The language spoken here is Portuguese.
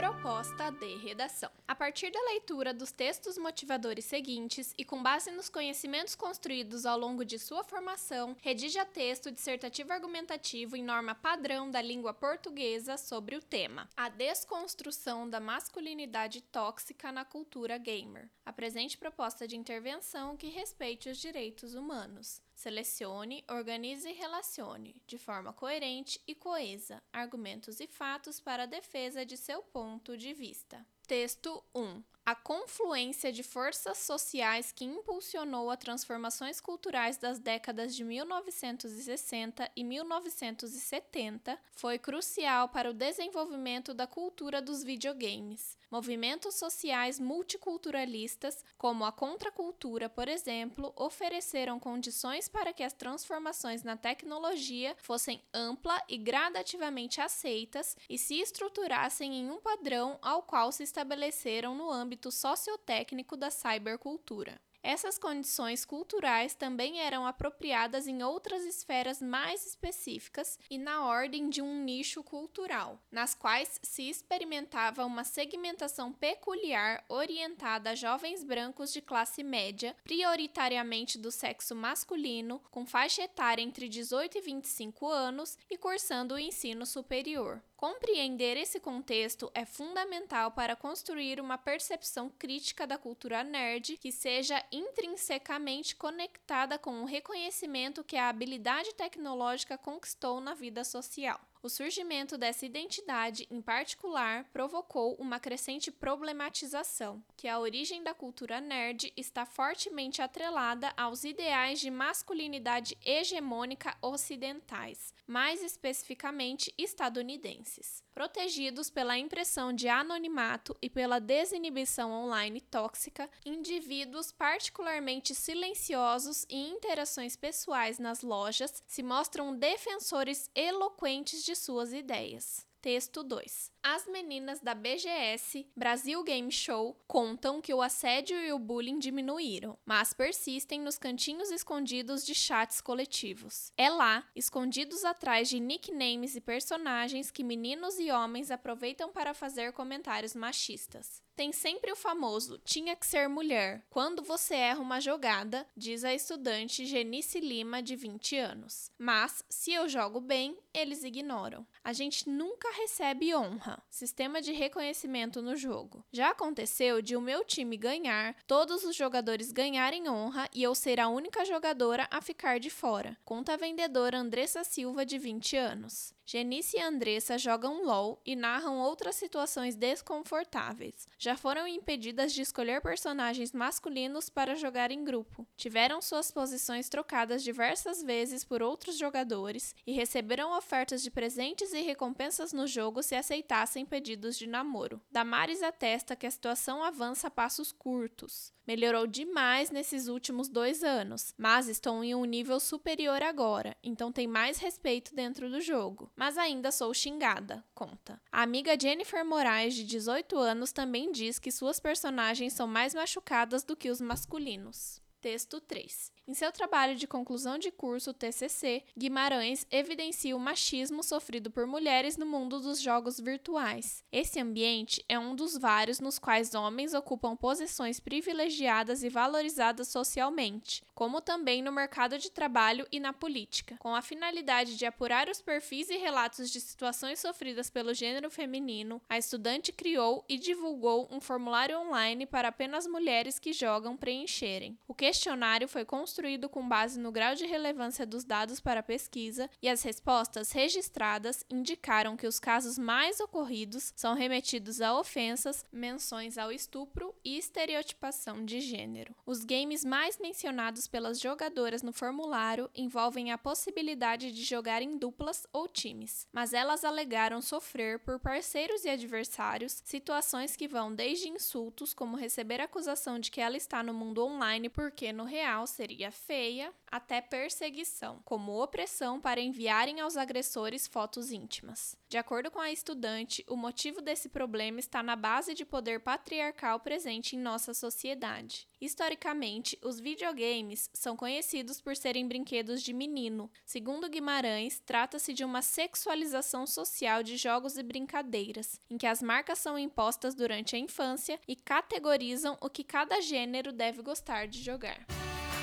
Proposta de redação. A partir da leitura dos textos motivadores seguintes e com base nos conhecimentos construídos ao longo de sua formação, redija texto dissertativo argumentativo em norma padrão da língua portuguesa sobre o tema: A desconstrução da masculinidade tóxica na cultura gamer. Apresente proposta de intervenção que respeite os direitos humanos. Selecione, organize e relacione, de forma coerente e coesa, argumentos e fatos para a defesa de seu ponto de vista. Texto 1. A confluência de forças sociais que impulsionou as transformações culturais das décadas de 1960 e 1970 foi crucial para o desenvolvimento da cultura dos videogames. Movimentos sociais multiculturalistas, como a contracultura, por exemplo, ofereceram condições para que as transformações na tecnologia fossem ampla e gradativamente aceitas e se estruturassem em um padrão ao qual se estabeleceram no âmbito sociotécnico da cybercultura. Essas condições culturais também eram apropriadas em outras esferas mais específicas e na ordem de um nicho cultural, nas quais se experimentava uma segmentação peculiar orientada a jovens brancos de classe média, prioritariamente do sexo masculino, com faixa etária entre 18 e 25 anos e cursando o ensino superior. Compreender esse contexto é fundamental para construir uma percepção crítica da cultura nerd que seja intrinsecamente conectada com o reconhecimento que a habilidade tecnológica conquistou na vida social. O surgimento dessa identidade, em particular, provocou uma crescente problematização, que a origem da cultura nerd está fortemente atrelada aos ideais de masculinidade hegemônica ocidentais, mais especificamente estadunidenses. Protegidos pela impressão de anonimato e pela desinibição online tóxica, indivíduos particularmente silenciosos e interações pessoais nas lojas se mostram defensores eloquentes de suas ideias. Texto 2. As meninas da BGS Brasil Game Show contam que o assédio e o bullying diminuíram, mas persistem nos cantinhos escondidos de chats coletivos. É lá, escondidos atrás de nicknames e personagens, que meninos e homens aproveitam para fazer comentários machistas. Tem sempre o famoso tinha que ser mulher quando você erra uma jogada, diz a estudante Genice Lima, de 20 anos. Mas, se eu jogo bem, eles ignoram. A gente nunca recebe honra, sistema de reconhecimento no jogo. Já aconteceu de o meu time ganhar, todos os jogadores ganharem honra e eu ser a única jogadora a ficar de fora, conta a vendedora Andressa Silva, de 20 anos. Genice e Andressa jogam LOL e narram outras situações desconfortáveis. Já foram impedidas de escolher personagens masculinos para jogar em grupo. Tiveram suas posições trocadas diversas vezes por outros jogadores e receberam ofertas de presentes e recompensas no jogo se aceitassem pedidos de namoro. Damares atesta que a situação avança a passos curtos. Melhorou demais nesses últimos dois anos, mas estão em um nível superior agora, então tem mais respeito dentro do jogo. Mas ainda sou xingada, conta. A amiga Jennifer Moraes, de 18 anos, também diz que suas personagens são mais machucadas do que os masculinos. Texto 3. Em seu trabalho de conclusão de curso TCC, Guimarães evidencia o machismo sofrido por mulheres no mundo dos jogos virtuais. Esse ambiente é um dos vários nos quais homens ocupam posições privilegiadas e valorizadas socialmente, como também no mercado de trabalho e na política. Com a finalidade de apurar os perfis e relatos de situações sofridas pelo gênero feminino, a estudante criou e divulgou um formulário online para apenas mulheres que jogam preencherem. O questionário foi construído construído com base no grau de relevância dos dados para a pesquisa, e as respostas registradas indicaram que os casos mais ocorridos são remetidos a ofensas, menções ao estupro e estereotipação de gênero. Os games mais mencionados pelas jogadoras no formulário envolvem a possibilidade de jogar em duplas ou times, mas elas alegaram sofrer por parceiros e adversários situações que vão desde insultos, como receber acusação de que ela está no mundo online porque no real seria feia até perseguição, como opressão para enviarem aos agressores fotos íntimas. De acordo com a estudante, o motivo desse problema está na base de poder patriarcal presente em nossa sociedade. Historicamente, os videogames são conhecidos por serem brinquedos de menino. Segundo Guimarães, trata-se de uma sexualização social de jogos e brincadeiras, em que as marcas são impostas durante a infância e categorizam o que cada gênero deve gostar de jogar.